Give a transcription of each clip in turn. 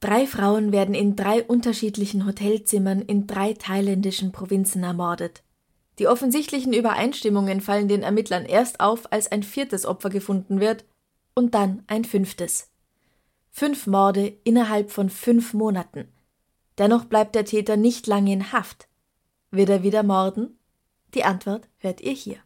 Drei Frauen werden in drei unterschiedlichen Hotelzimmern in drei thailändischen Provinzen ermordet. Die offensichtlichen Übereinstimmungen fallen den Ermittlern erst auf, als ein viertes Opfer gefunden wird und dann ein fünftes. Fünf Morde innerhalb von fünf Monaten. Dennoch bleibt der Täter nicht lange in Haft. Wird er wieder morden? Die Antwort hört ihr hier.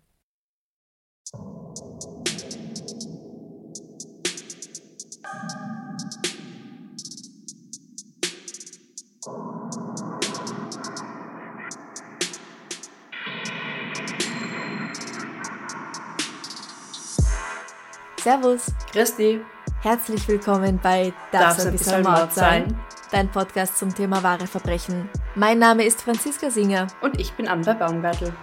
Servus. Christi. Herzlich willkommen bei Darf es ein bisschen Mord sein? Dein Podcast zum Thema wahre Verbrechen. Mein Name ist Franziska Singer. Und ich bin Amber Baumgartel.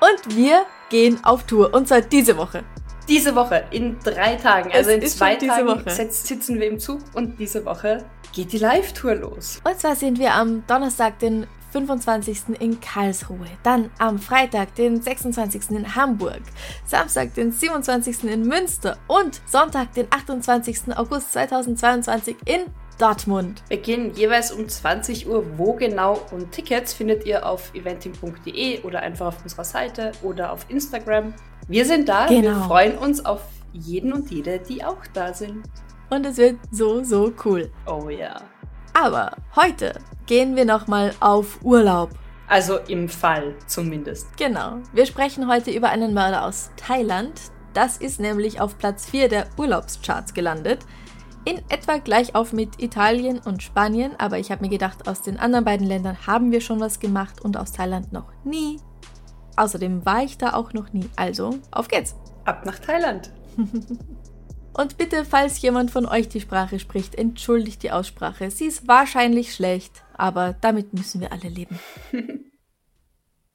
Und wir gehen auf Tour. Und zwar diese Woche. Diese Woche, in drei Tagen, also Es in zwei Tagen sitzen wir im Zug und diese Woche geht die Live-Tour los. Und zwar sind wir am Donnerstag, den 25. in Karlsruhe, dann am Freitag, den 26. in Hamburg, Samstag, den 27. in Münster und Sonntag, den 28. August 2022 in Dortmund. Wir gehen jeweils um 20 Uhr. Wo genau und Tickets findet ihr auf eventing.de oder einfach auf unserer Seite oder auf Instagram. Wir sind da, wir Genau. freuen uns auf jeden und jede, die auch da sind. Und es wird so, so cool. Oh ja. Aber heute gehen wir nochmal auf Urlaub. Also im Fall zumindest. Genau. Wir sprechen heute über einen Mörder aus Thailand. Das ist nämlich auf Platz 4 der Urlaubscharts gelandet. In etwa gleich auf mit Italien und Spanien, aber ich habe mir gedacht, aus den anderen beiden Ländern haben wir schon was gemacht und aus Thailand noch nie. Außerdem war ich da auch noch nie. Also, auf geht's! Ab nach Thailand. Und bitte, falls jemand von euch die Sprache spricht, entschuldigt die Aussprache. Sie ist wahrscheinlich schlecht, aber damit müssen wir alle leben.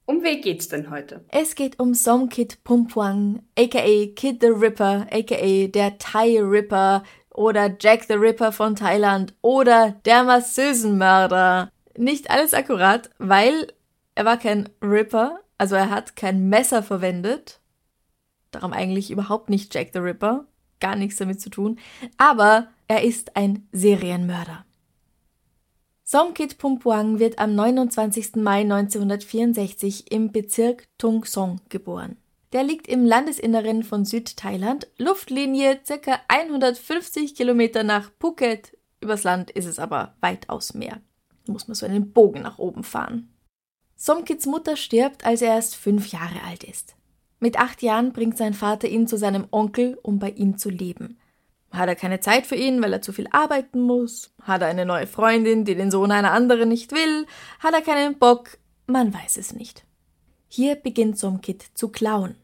Um wen geht's denn heute? Es geht um Somkit Pumpuang, aka Kid the Ripper, aka der Thai Ripper oder Jack the Ripper von Thailand oder der Masseusenmörder. Nicht alles akkurat, weil er war kein Ripper, also er hat kein Messer verwendet. Darum eigentlich überhaupt nicht Jack the Ripper, gar nichts damit zu tun, aber er ist ein Serienmörder. Somkit Pumpuang wird am 29. Mai 1964 im Bezirk Tung Song geboren. Der liegt im Landesinneren von Südthailand, Luftlinie ca. 150 Kilometer nach Phuket. Übers Land ist es aber weitaus mehr. Da muss man so einen Bogen nach oben fahren. Somkits Mutter stirbt, als er erst fünf Jahre alt ist. Mit acht Jahren bringt sein Vater ihn zu seinem Onkel, um bei ihm zu leben. Hat er keine Zeit für ihn, weil er zu viel arbeiten muss? Hat er eine neue Freundin, die den Sohn einer anderen nicht will? Hat er keinen Bock? Man weiß es nicht. Hier beginnt Somkit zu klauen.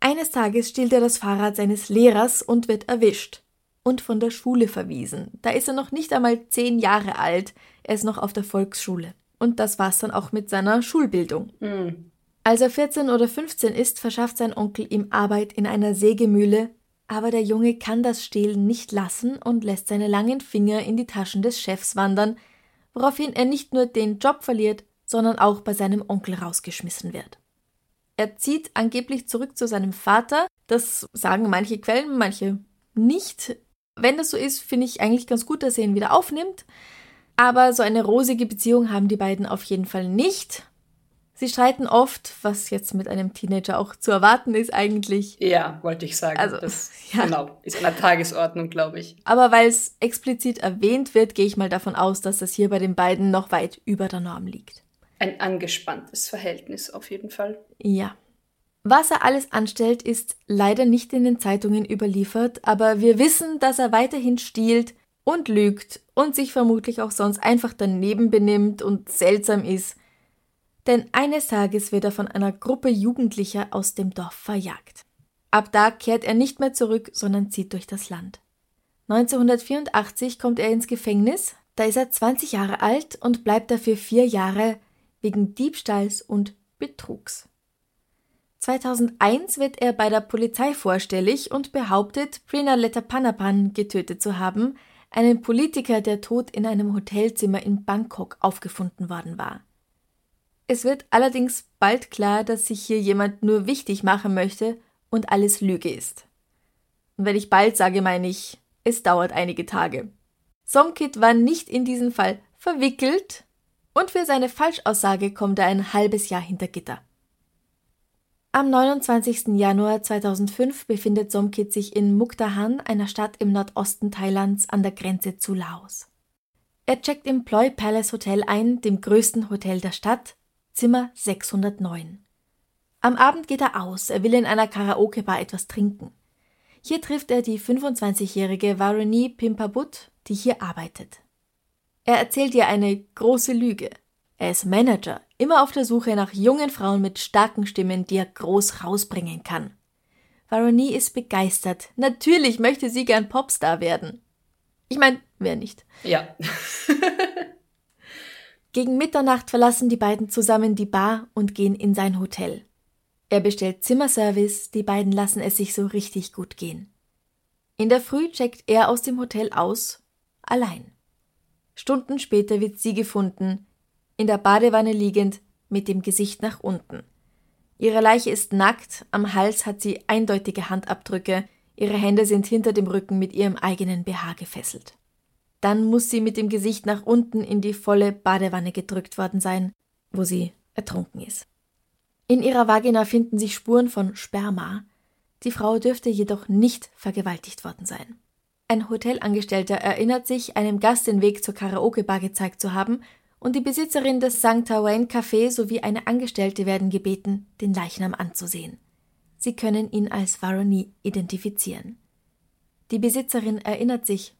Eines Tages stiehlt er das Fahrrad seines Lehrers und wird erwischt. Und von der Schule verwiesen. Da ist er noch nicht einmal zehn Jahre alt, er ist noch auf der Volksschule. Und das war's dann auch mit seiner Schulbildung. Hm. Als er 14 oder 15 ist, verschafft sein Onkel ihm Arbeit in einer Sägemühle, aber der Junge kann das Stehlen nicht lassen und lässt seine langen Finger in die Taschen des Chefs wandern, woraufhin er nicht nur den Job verliert, sondern auch bei seinem Onkel rausgeschmissen wird. Er zieht angeblich zurück zu seinem Vater, das sagen manche Quellen, manche nicht. Wenn das so ist, finde ich eigentlich ganz gut, dass er ihn wieder aufnimmt. Aber so eine rosige Beziehung haben die beiden auf jeden Fall nicht. Sie streiten oft, was jetzt mit einem Teenager auch zu erwarten ist eigentlich. Ja, wollte ich sagen. Also, das ja. genau, ist an der Tagesordnung, glaube ich. Aber weil es explizit erwähnt wird, gehe ich mal davon aus, dass das hier bei den beiden noch weit über der Norm liegt. Ein angespanntes Verhältnis auf jeden Fall. Ja. Was er alles anstellt, ist leider nicht in den Zeitungen überliefert, aber wir wissen, dass er weiterhin stiehlt und lügt und sich vermutlich auch sonst einfach daneben benimmt und seltsam ist. Denn eines Tages wird er von einer Gruppe Jugendlicher aus dem Dorf verjagt. Ab da kehrt er nicht mehr zurück, sondern zieht durch das Land. 1984 kommt er ins Gefängnis, da ist er 20 Jahre alt und bleibt dafür vier Jahre wegen Diebstahls und Betrugs. 2001 wird er bei der Polizei vorstellig und behauptet, Prina Letapanapan getötet zu haben, einen Politiker, der tot in einem Hotelzimmer in Bangkok aufgefunden worden war. Es wird allerdings bald klar, dass sich hier jemand nur wichtig machen möchte und alles Lüge ist. Und wenn ich bald sage, meine ich, es dauert einige Tage. Somkit war nicht in diesen Fall verwickelt und für seine Falschaussage kommt er ein halbes Jahr hinter Gitter. Am 29. Januar 2005 befindet Somkit sich in Mukdahan, einer Stadt im Nordosten Thailands an der Grenze zu Laos. Er checkt im Ploy Palace Hotel ein, dem größten Hotel der Stadt, Zimmer 609. Am Abend geht er aus, er will in einer Karaoke-Bar etwas trinken. Hier trifft er die 25-jährige Varuni Pimpabut, die hier arbeitet. Er erzählt ihr eine große Lüge. Er ist Manager, immer auf der Suche nach jungen Frauen mit starken Stimmen, die er groß rausbringen kann. Varuni ist begeistert. Natürlich möchte sie gern Popstar werden. Ich meine, wer nicht? Ja. Gegen Mitternacht verlassen die beiden zusammen die Bar und gehen in sein Hotel. Er bestellt Zimmerservice, die beiden lassen es sich so richtig gut gehen. In der Früh checkt er aus dem Hotel aus, allein. Stunden später wird sie gefunden, in der Badewanne liegend, mit dem Gesicht nach unten. Ihre Leiche ist nackt, am Hals hat sie eindeutige Handabdrücke, ihre Hände sind hinter dem Rücken mit ihrem eigenen BH gefesselt. Dann muss sie mit dem Gesicht nach unten in die volle Badewanne gedrückt worden sein, wo sie ertrunken ist. In ihrer Vagina finden sich Spuren von Sperma. Die Frau dürfte jedoch nicht vergewaltigt worden sein. Ein Hotelangestellter erinnert sich, einem Gast den Weg zur Karaoke-Bar gezeigt zu haben und die Besitzerin des St. Wayne Café sowie eine Angestellte werden gebeten, den Leichnam anzusehen. Sie können ihn als Varoni identifizieren. Die Besitzerin erinnert sich.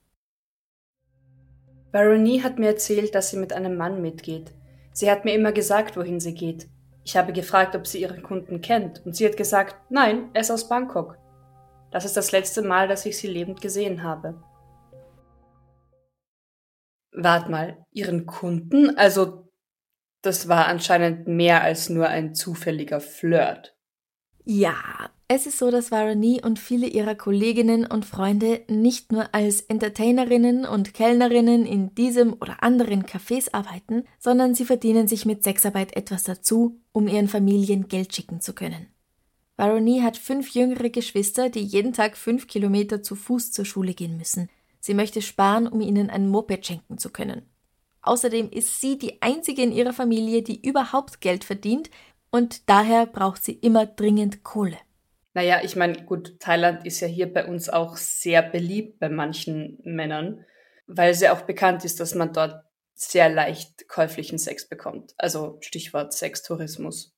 Varoni hat mir erzählt, dass sie mit einem Mann mitgeht. Sie hat mir immer gesagt, wohin sie geht. Ich habe gefragt, ob sie ihren Kunden kennt, und sie hat gesagt, nein, er ist aus Bangkok. Das ist das letzte Mal, dass ich sie lebend gesehen habe. Wart mal, Ihren Kunden? Also, das war anscheinend mehr als nur ein zufälliger Flirt. Ja, es ist so, dass Varani und viele ihrer Kolleginnen und Freunde nicht nur als Entertainerinnen und Kellnerinnen in diesem oder anderen Cafés arbeiten, sondern sie verdienen sich mit Sexarbeit etwas dazu, um ihren Familien Geld schicken zu können. Varani hat fünf jüngere Geschwister, die jeden Tag fünf Kilometer zu Fuß zur Schule gehen müssen. Sie möchte sparen, um ihnen ein Moped schenken zu können. Außerdem ist sie die einzige in ihrer Familie, die überhaupt Geld verdient und daher braucht sie immer dringend Kohle. Naja, ich meine, gut, Thailand ist ja hier bei uns auch sehr beliebt bei manchen Männern, weil es ja auch bekannt ist, dass man dort sehr leicht käuflichen Sex bekommt. Also Stichwort Sextourismus.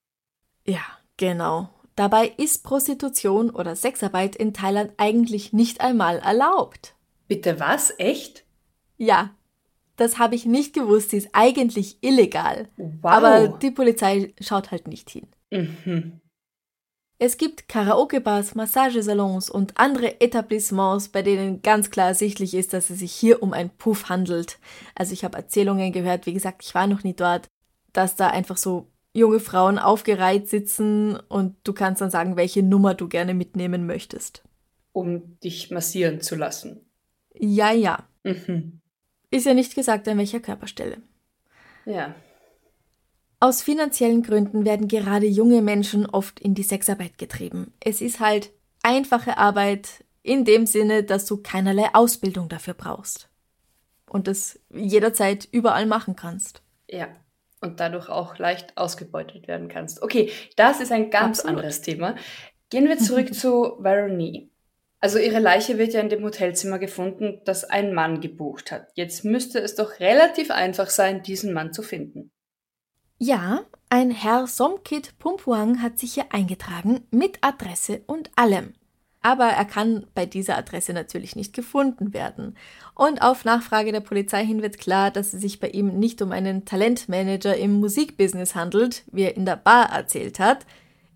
Ja, genau. Dabei ist Prostitution oder Sexarbeit in Thailand eigentlich nicht einmal erlaubt. Bitte was? Echt? Ja, das habe ich nicht gewusst. Sie ist eigentlich illegal. Wow. Aber die Polizei schaut halt nicht hin. Mhm. Es gibt Karaoke-Bars, Massagesalons und andere Etablissements, bei denen ganz klar ersichtlich ist, dass es sich hier um ein Puff handelt. Also ich habe Erzählungen gehört, wie gesagt, ich war noch nie dort, dass da einfach so junge Frauen aufgereiht sitzen und du kannst dann sagen, welche Nummer du gerne mitnehmen möchtest. Um dich massieren zu lassen. Ja, ja. Mhm. Ist ja nicht gesagt, an welcher Körperstelle. Ja. Aus finanziellen Gründen werden gerade junge Menschen oft in die Sexarbeit getrieben. Es ist halt einfache Arbeit in dem Sinne, dass du keinerlei Ausbildung dafür brauchst. Und es jederzeit überall machen kannst. Ja. Und dadurch auch leicht ausgebeutet werden kannst. Okay, das ist ein ganz Absolut. anderes Thema. Gehen wir zurück zu Veronique. Also ihre Leiche wird ja in dem Hotelzimmer gefunden, das ein Mann gebucht hat. Jetzt müsste es doch relativ einfach sein, diesen Mann zu finden. Ja, ein Herr Somkit Pumpuang hat sich hier eingetragen mit Adresse und allem. Aber er kann bei dieser Adresse natürlich nicht gefunden werden. Und auf Nachfrage der Polizei hin wird klar, dass es sich bei ihm nicht um einen Talentmanager im Musikbusiness handelt, wie er in der Bar erzählt hat.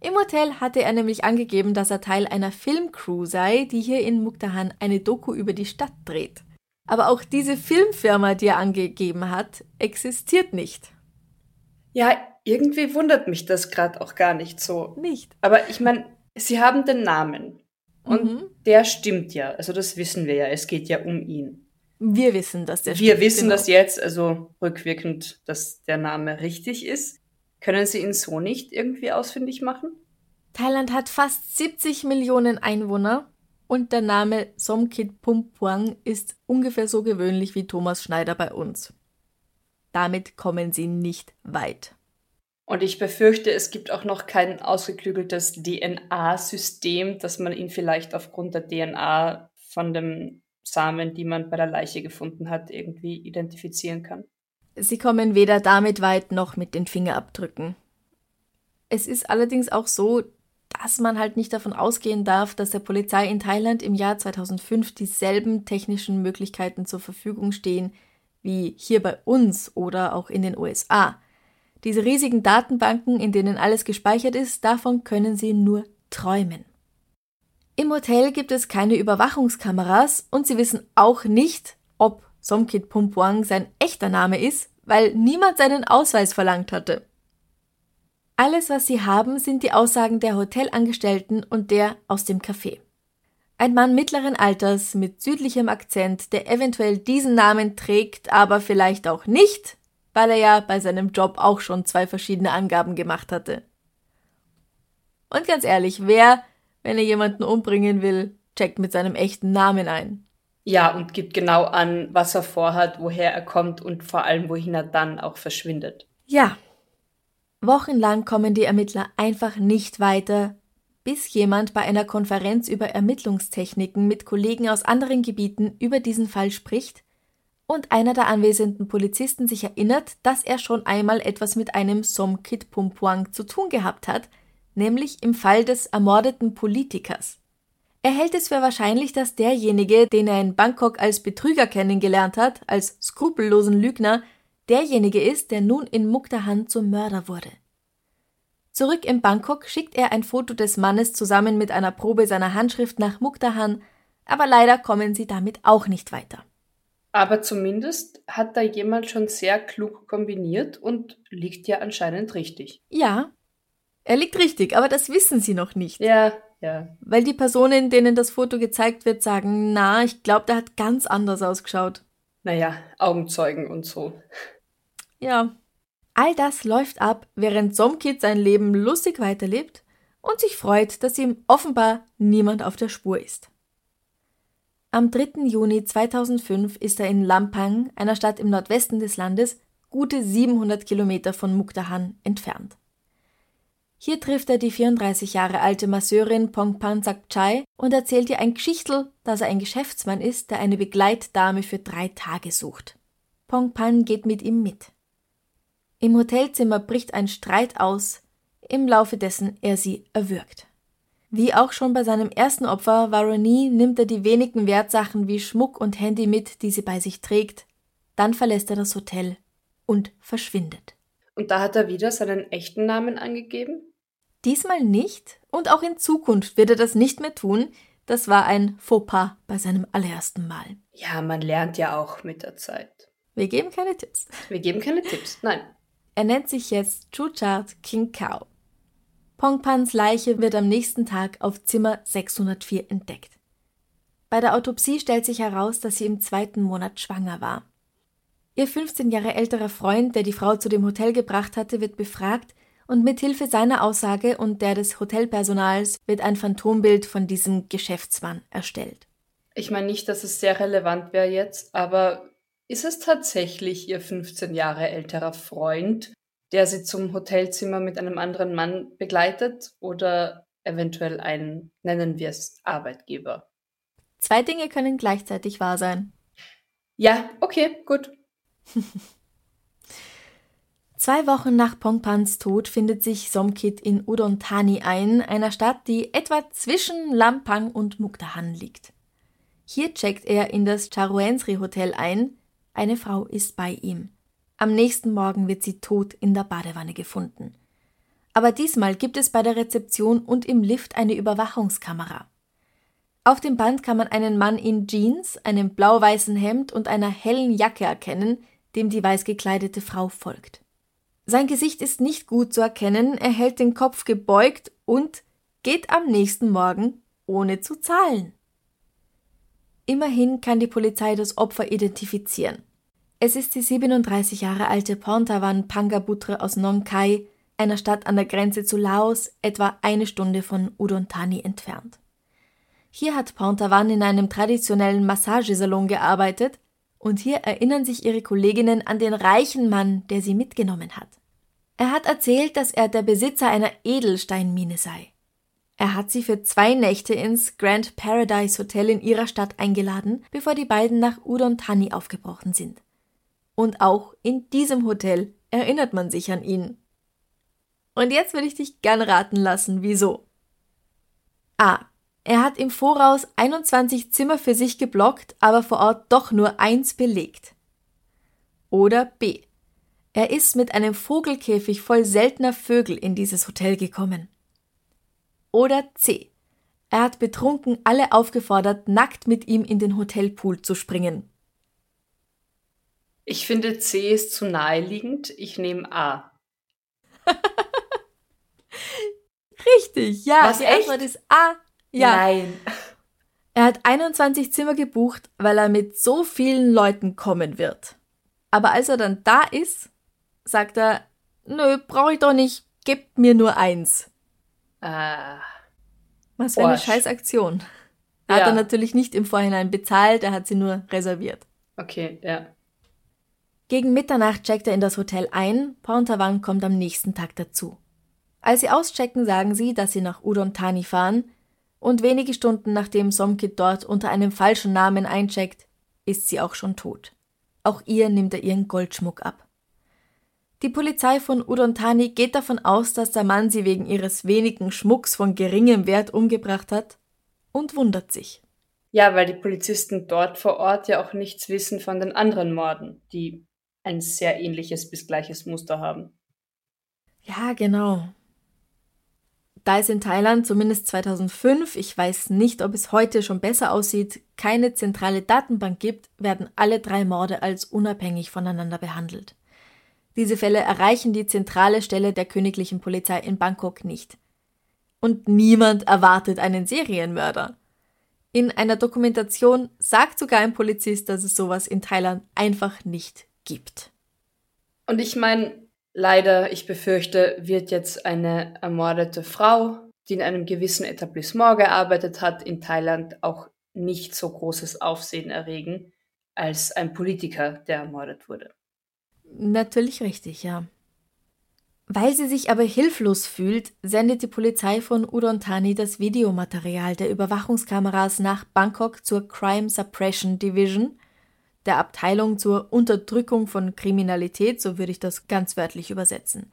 Im Hotel hatte er nämlich angegeben, dass er Teil einer Filmcrew sei, die hier in Mukdahan eine Doku über die Stadt dreht. Aber auch diese Filmfirma, die er angegeben hat, existiert nicht. Ja, irgendwie wundert mich das gerade auch gar nicht so. Nicht. Aber ich meine, sie haben den Namen. Und Mhm. der stimmt ja. Also das wissen wir ja. Es geht ja um ihn. Wir wissen, dass der wir stimmt, wissen genau. das jetzt, also rückwirkend, dass der Name richtig ist. Können Sie ihn so nicht irgendwie ausfindig machen? Thailand hat fast 70 Millionen Einwohner und der Name Somkit Pumpuang ist ungefähr so gewöhnlich wie Thomas Schneider bei uns. Damit kommen sie nicht weit. Und ich befürchte, es gibt auch noch kein ausgeklügeltes DNA-System, dass man ihn vielleicht aufgrund der DNA von dem Samen, die man bei der Leiche gefunden hat, irgendwie identifizieren kann. Sie kommen weder damit weit noch mit den Fingerabdrücken. Es ist allerdings auch so, dass man halt nicht davon ausgehen darf, dass der Polizei in Thailand im Jahr 2005 dieselben technischen Möglichkeiten zur Verfügung stehen wie hier bei uns oder auch in den USA. Diese riesigen Datenbanken, in denen alles gespeichert ist, davon können sie nur träumen. Im Hotel gibt es keine Überwachungskameras und sie wissen auch nicht, ob Somkit Pumpuang sein echter Name ist, weil niemand seinen Ausweis verlangt hatte. Alles, was sie haben, sind die Aussagen der Hotelangestellten und der aus dem Café. Ein Mann mittleren Alters mit südlichem Akzent, der eventuell diesen Namen trägt, aber vielleicht auch nicht, weil er ja bei seinem Job auch schon zwei verschiedene Angaben gemacht hatte. Und ganz ehrlich, wer, wenn er jemanden umbringen will, checkt mit seinem echten Namen ein? Ja, und gibt genau an, was er vorhat, woher er kommt und vor allem, wohin er dann auch verschwindet. Ja. Wochenlang kommen die Ermittler einfach nicht weiter, bis jemand bei einer Konferenz über Ermittlungstechniken mit Kollegen aus anderen Gebieten über diesen Fall spricht und einer der anwesenden Polizisten sich erinnert, dass er schon einmal etwas mit einem Somkit Pumpuang zu tun gehabt hat, nämlich im Fall des ermordeten Politikers. Er hält es für wahrscheinlich, dass derjenige, den er in Bangkok als Betrüger kennengelernt hat, als skrupellosen Lügner, derjenige ist, der nun in Mukdahan zum Mörder wurde. Zurück in Bangkok schickt er ein Foto des Mannes zusammen mit einer Probe seiner Handschrift nach Mukdahan, aber leider kommen sie damit auch nicht weiter. Aber zumindest hat da jemand schon sehr klug kombiniert und liegt ja anscheinend richtig. Ja, er liegt richtig, aber das wissen sie noch nicht. Ja, ja. Weil die Personen, denen das Foto gezeigt wird, sagen, na, ich glaube, der hat ganz anders ausgeschaut. Naja, Augenzeugen und so. Ja. All das läuft ab, während Somkit sein Leben lustig weiterlebt und sich freut, dass ihm offenbar niemand auf der Spur ist. Am 3. Juni 2005 ist er in Lampang, einer Stadt im Nordwesten des Landes, gute 700 Kilometer von Mukdahan entfernt. Hier trifft er die 34 Jahre alte Masseurin Pongpan Sakchai und erzählt ihr ein Geschichtel, dass er ein Geschäftsmann ist, der eine Begleitdame für drei Tage sucht. Pongpan geht mit ihm mit. Im Hotelzimmer bricht ein Streit aus, im Laufe dessen er sie erwürgt. Wie auch schon bei seinem ersten Opfer, Varoni, nimmt er die wenigen Wertsachen wie Schmuck und Handy mit, die sie bei sich trägt. Dann verlässt er das Hotel und verschwindet. Und da hat er wieder seinen echten Namen angegeben? Diesmal nicht und auch in Zukunft wird er das nicht mehr tun. Das war ein Fauxpas bei seinem allerersten Mal. Ja, man lernt ja auch mit der Zeit. Wir geben keine Tipps. Wir geben keine Tipps. Nein. Er nennt sich jetzt Chuchart King Kao. Pongpans Leiche wird am nächsten Tag auf Zimmer 604 entdeckt. Bei der Autopsie stellt sich heraus, dass sie im zweiten Monat schwanger war. Ihr 15 Jahre älterer Freund, der die Frau zu dem Hotel gebracht hatte, wird befragt und mit Hilfe seiner Aussage und der des Hotelpersonals wird ein Phantombild von diesem Geschäftsmann erstellt. Ich meine nicht, dass es sehr relevant wäre jetzt, aber ist es tatsächlich Ihr 15 Jahre älterer Freund, der Sie zum Hotelzimmer mit einem anderen Mann begleitet oder eventuell ein, nennen wir es, Arbeitgeber? Zwei Dinge können gleichzeitig wahr sein. Ja, okay, gut. Zwei Wochen nach Pongpans Tod findet sich Somkit in Udon Thani ein, einer Stadt, die etwa zwischen Lampang und Mukdahan liegt. Hier checkt er in das Charuensri Hotel ein. Eine Frau ist bei ihm. Am nächsten Morgen wird sie tot in der Badewanne gefunden. Aber diesmal gibt es bei der Rezeption und im Lift eine Überwachungskamera. Auf dem Band kann man einen Mann in Jeans, einem blau-weißen Hemd und einer hellen Jacke erkennen, dem die weiß gekleidete Frau folgt. Sein Gesicht ist nicht gut zu erkennen, er hält den Kopf gebeugt und geht am nächsten Morgen ohne zu zahlen. Immerhin kann die Polizei das Opfer identifizieren. Es ist die 37 Jahre alte Pontavan Pangabutre aus Nong Khai, einer Stadt an der Grenze zu Laos, etwa eine Stunde von Udon Thani entfernt. Hier hat Pontavan in einem traditionellen Massagesalon gearbeitet und hier erinnern sich ihre Kolleginnen an den reichen Mann, der sie mitgenommen hat. Er hat erzählt, dass er der Besitzer einer Edelsteinmine sei. Er hat sie für zwei Nächte ins Grand Paradise Hotel in ihrer Stadt eingeladen, bevor die beiden nach Udon Thani aufgebrochen sind. Und auch in diesem Hotel erinnert man sich an ihn. Und jetzt würde ich dich gern raten lassen, wieso. A. Er hat im Voraus 21 Zimmer für sich geblockt, aber vor Ort doch nur eins belegt. Oder B. Er ist mit einem Vogelkäfig voll seltener Vögel in dieses Hotel gekommen. Oder C. Er hat betrunken alle aufgefordert, nackt mit ihm in den Hotelpool zu springen. Ich finde C ist zu naheliegend. Ich nehme A. Richtig, ja. Was, die echt? Antwort ist A. Ja. Nein. Er hat 21 Zimmer gebucht, weil er mit so vielen Leuten kommen wird. Aber als er dann da ist, sagt er, nö, brauche ich doch nicht, gebt mir nur eins. Ah. Was für eine Arsch. scheiß Aktion. Er hat Ja. er natürlich nicht im Vorhinein bezahlt, er hat sie nur reserviert. Okay, ja. Gegen Mitternacht checkt er in das Hotel ein, Pontavang kommt am nächsten Tag dazu. Als sie auschecken, sagen sie, dass sie nach Udon Thani fahren, und wenige Stunden nachdem Somkit dort unter einem falschen Namen eincheckt, ist sie auch schon tot. Auch ihr nimmt er ihren Goldschmuck ab. Die Polizei von Udon Thani geht davon aus, dass der Mann sie wegen ihres wenigen Schmucks von geringem Wert umgebracht hat und wundert sich. Ja, weil die Polizisten dort vor Ort ja auch nichts wissen von den anderen Morden, die ein sehr ähnliches bis gleiches Muster haben. Ja, genau. Da es in Thailand zumindest 2005, ich weiß nicht, ob es heute schon besser aussieht, keine zentrale Datenbank gibt, werden alle drei Morde als unabhängig voneinander behandelt. Diese Fälle erreichen die zentrale Stelle der königlichen Polizei in Bangkok nicht. Und niemand erwartet einen Serienmörder. In einer Dokumentation sagt sogar ein Polizist, dass es sowas in Thailand einfach nicht gibt. Und ich meine, leider, ich befürchte, wird jetzt eine ermordete Frau, die in einem gewissen Etablissement gearbeitet hat, in Thailand auch nicht so großes Aufsehen erregen als ein Politiker, der ermordet wurde. Natürlich richtig, ja. Weil sie sich aber hilflos fühlt, sendet die Polizei von Udon Thani das Videomaterial der Überwachungskameras nach Bangkok zur Crime Suppression Division, der Abteilung zur Unterdrückung von Kriminalität, so würde ich das ganz wörtlich übersetzen.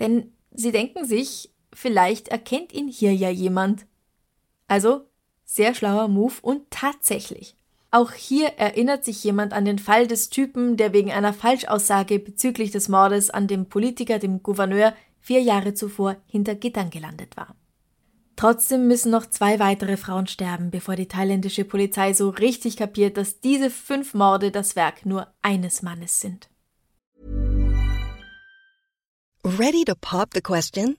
Denn sie denken sich, vielleicht erkennt ihn hier ja jemand. Also, sehr schlauer Move und tatsächlich. Auch hier erinnert sich jemand an den Fall des Typen, der wegen einer Falschaussage bezüglich des Mordes an dem Politiker, dem Gouverneur, vier Jahre zuvor hinter Gittern gelandet war. Trotzdem müssen noch zwei weitere Frauen sterben, bevor die thailändische Polizei so richtig kapiert, dass diese fünf Morde das Werk nur eines Mannes sind. Ready to pop the question?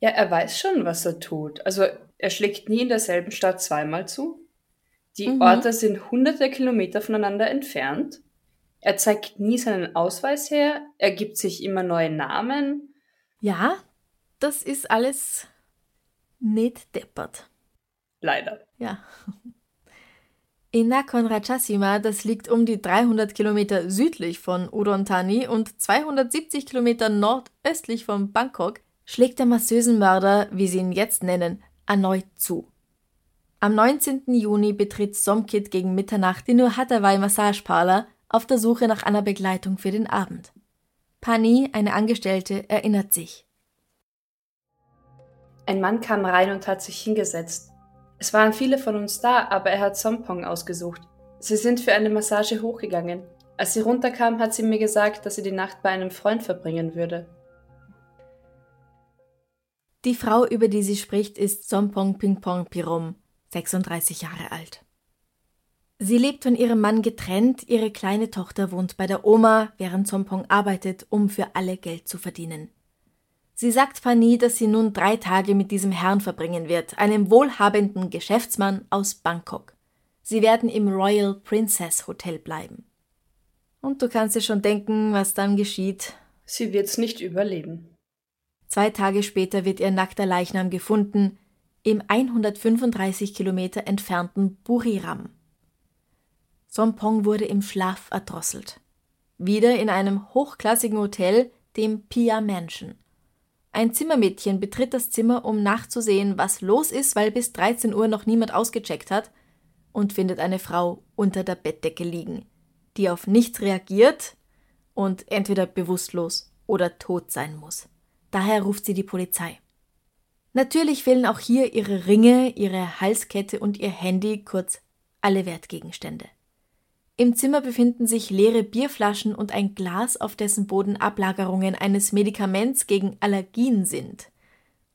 Ja, er weiß schon, was er tut. Also er schlägt nie in derselben Stadt zweimal zu. Die mhm. Orte sind hunderte Kilometer voneinander entfernt. Er zeigt nie seinen Ausweis her. Er gibt sich immer neue Namen. Ja, das ist alles nicht deppert. Leider. Ja. In Nakhon Ratchasima, das liegt um die 300 Kilometer südlich von Udon Thani und 270 Kilometer nordöstlich von Bangkok, schlägt der massösen Mörder, wie sie ihn jetzt nennen, erneut zu. Am 19. Juni betritt Somkit gegen Mitternacht die Nur Hathaway Massage Parlor auf der Suche nach einer Begleitung für den Abend. Pani, eine Angestellte, erinnert sich. Ein Mann kam rein und hat sich hingesetzt. Es waren viele von uns da, aber er hat Sompong ausgesucht. Sie sind für eine Massage hochgegangen. Als sie runterkam, hat sie mir gesagt, dass sie die Nacht bei einem Freund verbringen würde. Die Frau, über die sie spricht, ist Sompong Pingpong Pirom, 36 Jahre alt. Sie lebt von ihrem Mann getrennt, ihre kleine Tochter wohnt bei der Oma, während Sompong arbeitet, um für alle Geld zu verdienen. Sie sagt Fanny, dass sie nun drei Tage mit diesem Herrn verbringen wird, einem wohlhabenden Geschäftsmann aus Bangkok. Sie werden im Royal Princess Hotel bleiben. Und du kannst dir schon denken, was dann geschieht. Sie wird's nicht überleben. Zwei Tage später wird ihr nackter Leichnam gefunden, im 135 Kilometer entfernten Buriram. Sompong wurde im Schlaf erdrosselt. Wieder in einem hochklassigen Hotel, dem Pia Mansion. Ein Zimmermädchen betritt das Zimmer, um nachzusehen, was los ist, weil bis 13 Uhr noch niemand ausgecheckt hat, und findet eine Frau unter der Bettdecke liegen, die auf nichts reagiert und entweder bewusstlos oder tot sein muss. Daher ruft sie die Polizei. Natürlich fehlen auch hier ihre Ringe, ihre Halskette und ihr Handy, kurz alle Wertgegenstände. Im Zimmer befinden sich leere Bierflaschen und ein Glas, auf dessen Boden Ablagerungen eines Medikaments gegen Allergien sind.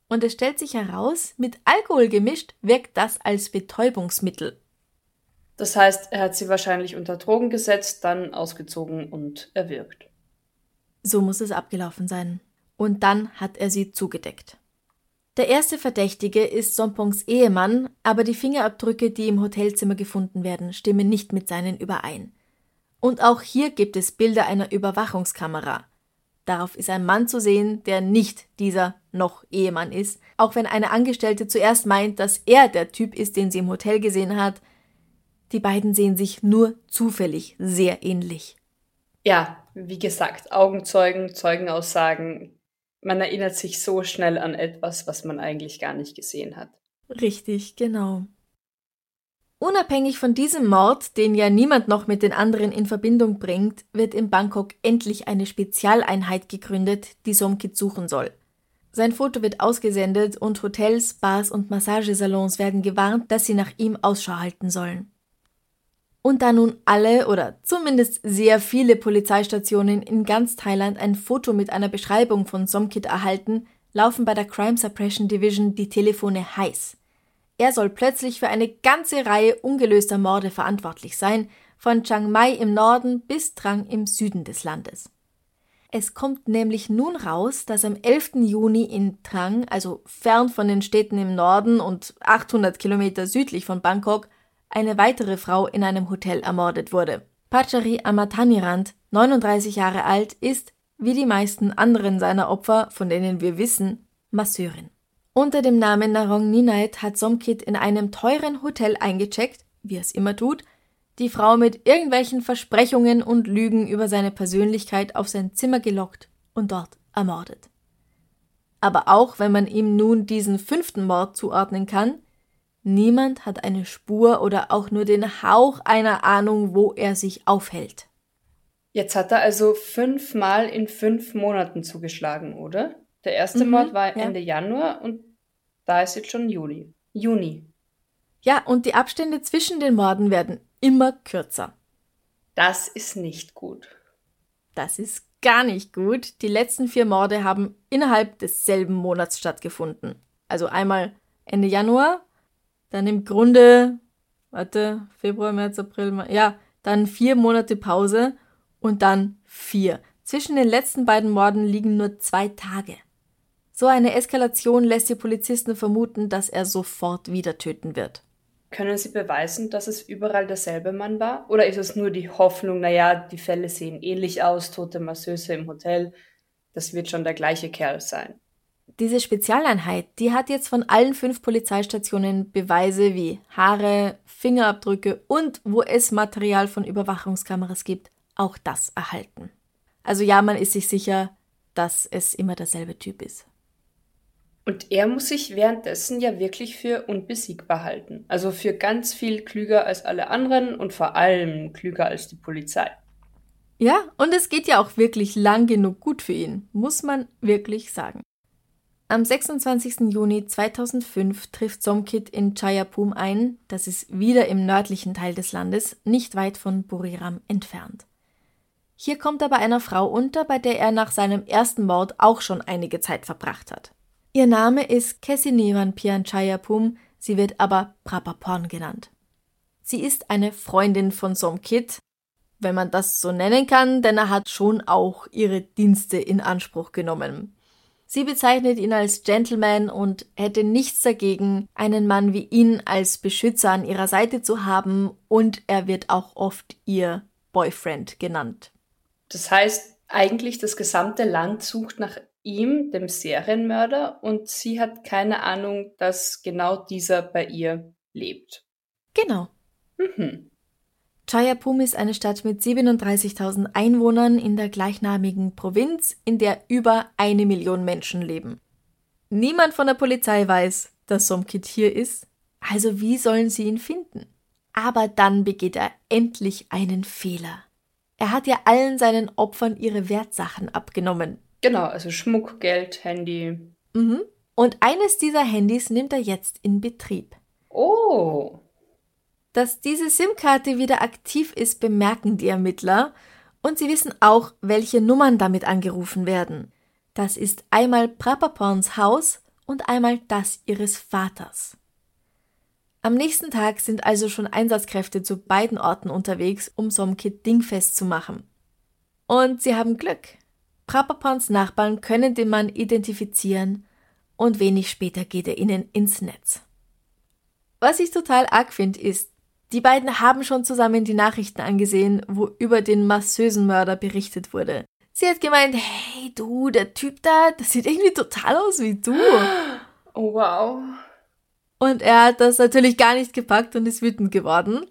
Und es stellt sich heraus, mit Alkohol gemischt wirkt das als Betäubungsmittel. Das heißt, er hat sie wahrscheinlich unter Drogen gesetzt, dann ausgezogen und erwürgt. So muss es abgelaufen sein. Und dann hat er sie zugedeckt. Der erste Verdächtige ist Sompongs Ehemann, aber die Fingerabdrücke, die im Hotelzimmer gefunden werden, stimmen nicht mit seinen überein. Und auch hier gibt es Bilder einer Überwachungskamera. Darauf ist ein Mann zu sehen, der nicht dieser noch Ehemann ist, auch wenn eine Angestellte zuerst meint, dass er der Typ ist, den sie im Hotel gesehen hat. Die beiden sehen sich nur zufällig sehr ähnlich. Ja, wie gesagt, Augenzeugen, Zeugenaussagen, man erinnert sich so schnell an etwas, was man eigentlich gar nicht gesehen hat. Richtig, genau. Unabhängig von diesem Mord, den ja niemand noch mit den anderen in Verbindung bringt, wird in Bangkok endlich eine Spezialeinheit gegründet, die Somkit suchen soll. Sein Foto wird ausgesendet und Hotels, Bars und Massagesalons werden gewarnt, dass sie nach ihm Ausschau halten sollen. Und da nun alle oder zumindest sehr viele Polizeistationen in ganz Thailand ein Foto mit einer Beschreibung von Somkit erhalten, laufen bei der Crime Suppression Division die Telefone heiß. Er soll plötzlich für eine ganze Reihe ungelöster Morde verantwortlich sein, von Chiang Mai im Norden bis Trang im Süden des Landes. Es kommt nämlich nun raus, dass am 11. Juni in Trang, also fern von den Städten im Norden und 800 Kilometer südlich von Bangkok, eine weitere Frau in einem Hotel ermordet wurde. Pachari Amatanirand, 39 Jahre alt, ist, wie die meisten anderen seiner Opfer, von denen wir wissen, Masseurin. Unter dem Namen Narong Ninait hat Somkit in einem teuren Hotel eingecheckt, wie er es immer tut, die Frau mit irgendwelchen Versprechungen und Lügen über seine Persönlichkeit auf sein Zimmer gelockt und dort ermordet. Aber auch wenn man ihm nun diesen fünften Mord zuordnen kann, Niemand hat eine Spur oder auch nur den Hauch einer Ahnung, wo er sich aufhält. Jetzt hat er also fünfmal in fünf Monaten zugeschlagen, oder? Der erste mhm, Mord war Ende ja. Januar und da ist jetzt schon Juli. Juni. Ja, und die Abstände zwischen den Morden werden immer kürzer. Das ist nicht gut. Das ist gar nicht gut. Die letzten vier Morde haben innerhalb desselben Monats stattgefunden. Also einmal Ende Januar, dann im Grunde, warte, Februar, März, April, ja, dann vier Monate Pause und dann vier. Zwischen den letzten beiden Morden liegen nur zwei Tage. So eine Eskalation lässt die Polizisten vermuten, dass er sofort wieder töten wird. Können Sie beweisen, dass es überall derselbe Mann war? Oder ist es nur die Hoffnung, naja, die Fälle sehen ähnlich aus, tote Masseuse im Hotel, das wird schon der gleiche Kerl sein? Diese Spezialeinheit, die hat jetzt von allen fünf Polizeistationen Beweise wie Haare, Fingerabdrücke und wo es Material von Überwachungskameras gibt, auch das erhalten. Also ja, man ist sich sicher, dass es immer derselbe Typ ist. Und er muss sich währenddessen ja wirklich für unbesiegbar halten. Also für ganz viel klüger als alle anderen und vor allem klüger als die Polizei. Ja, und es geht ja auch wirklich lang genug gut für ihn, muss man wirklich sagen. Am 26. Juni 2005 trifft Somkit in Chayapum ein, das ist wieder im nördlichen Teil des Landes, nicht weit von Buriram entfernt. Hier kommt er bei einer Frau unter, bei der er nach seinem ersten Mord auch schon einige Zeit verbracht hat. Ihr Name ist Kessinivan Pianchayapum, sie wird aber Prapaporn genannt. Sie ist eine Freundin von Somkit, wenn man das so nennen kann, denn er hat schon auch ihre Dienste in Anspruch genommen. Sie bezeichnet ihn als Gentleman und hätte nichts dagegen, einen Mann wie ihn als Beschützer an ihrer Seite zu haben, und er wird auch oft ihr Boyfriend genannt. Das heißt, eigentlich das gesamte Land sucht nach ihm, dem Serienmörder, und sie hat keine Ahnung, dass genau dieser bei ihr lebt. Genau. Mhm. Chayapum ist eine Stadt mit 37.000 Einwohnern in der gleichnamigen Provinz, in der über eine Million Menschen leben. Niemand von der Polizei weiß, dass Somkit hier ist, also wie sollen sie ihn finden? Aber dann begeht er endlich einen Fehler. Er hat ja allen seinen Opfern ihre Wertsachen abgenommen. Genau, also Schmuck, Geld, Handy. Mhm. Und eines dieser Handys nimmt er jetzt in Betrieb. Oh. Dass diese SIM-Karte wieder aktiv ist, bemerken die Ermittler und sie wissen auch, welche Nummern damit angerufen werden. Das ist einmal Prapapons Haus und einmal das ihres Vaters. Am nächsten Tag sind also schon Einsatzkräfte zu beiden Orten unterwegs, um Somkit dingfest zu machen. Und sie haben Glück. Prapapons Nachbarn können den Mann identifizieren und wenig später geht er ihnen ins Netz. Was ich total arg finde, ist, die beiden haben schon zusammen die Nachrichten angesehen, wo über den massösen Mörder berichtet wurde. Sie hat gemeint, hey du, der Typ da, das sieht irgendwie total aus wie du. Oh wow. Und er hat das natürlich gar nicht gepackt und ist wütend geworden.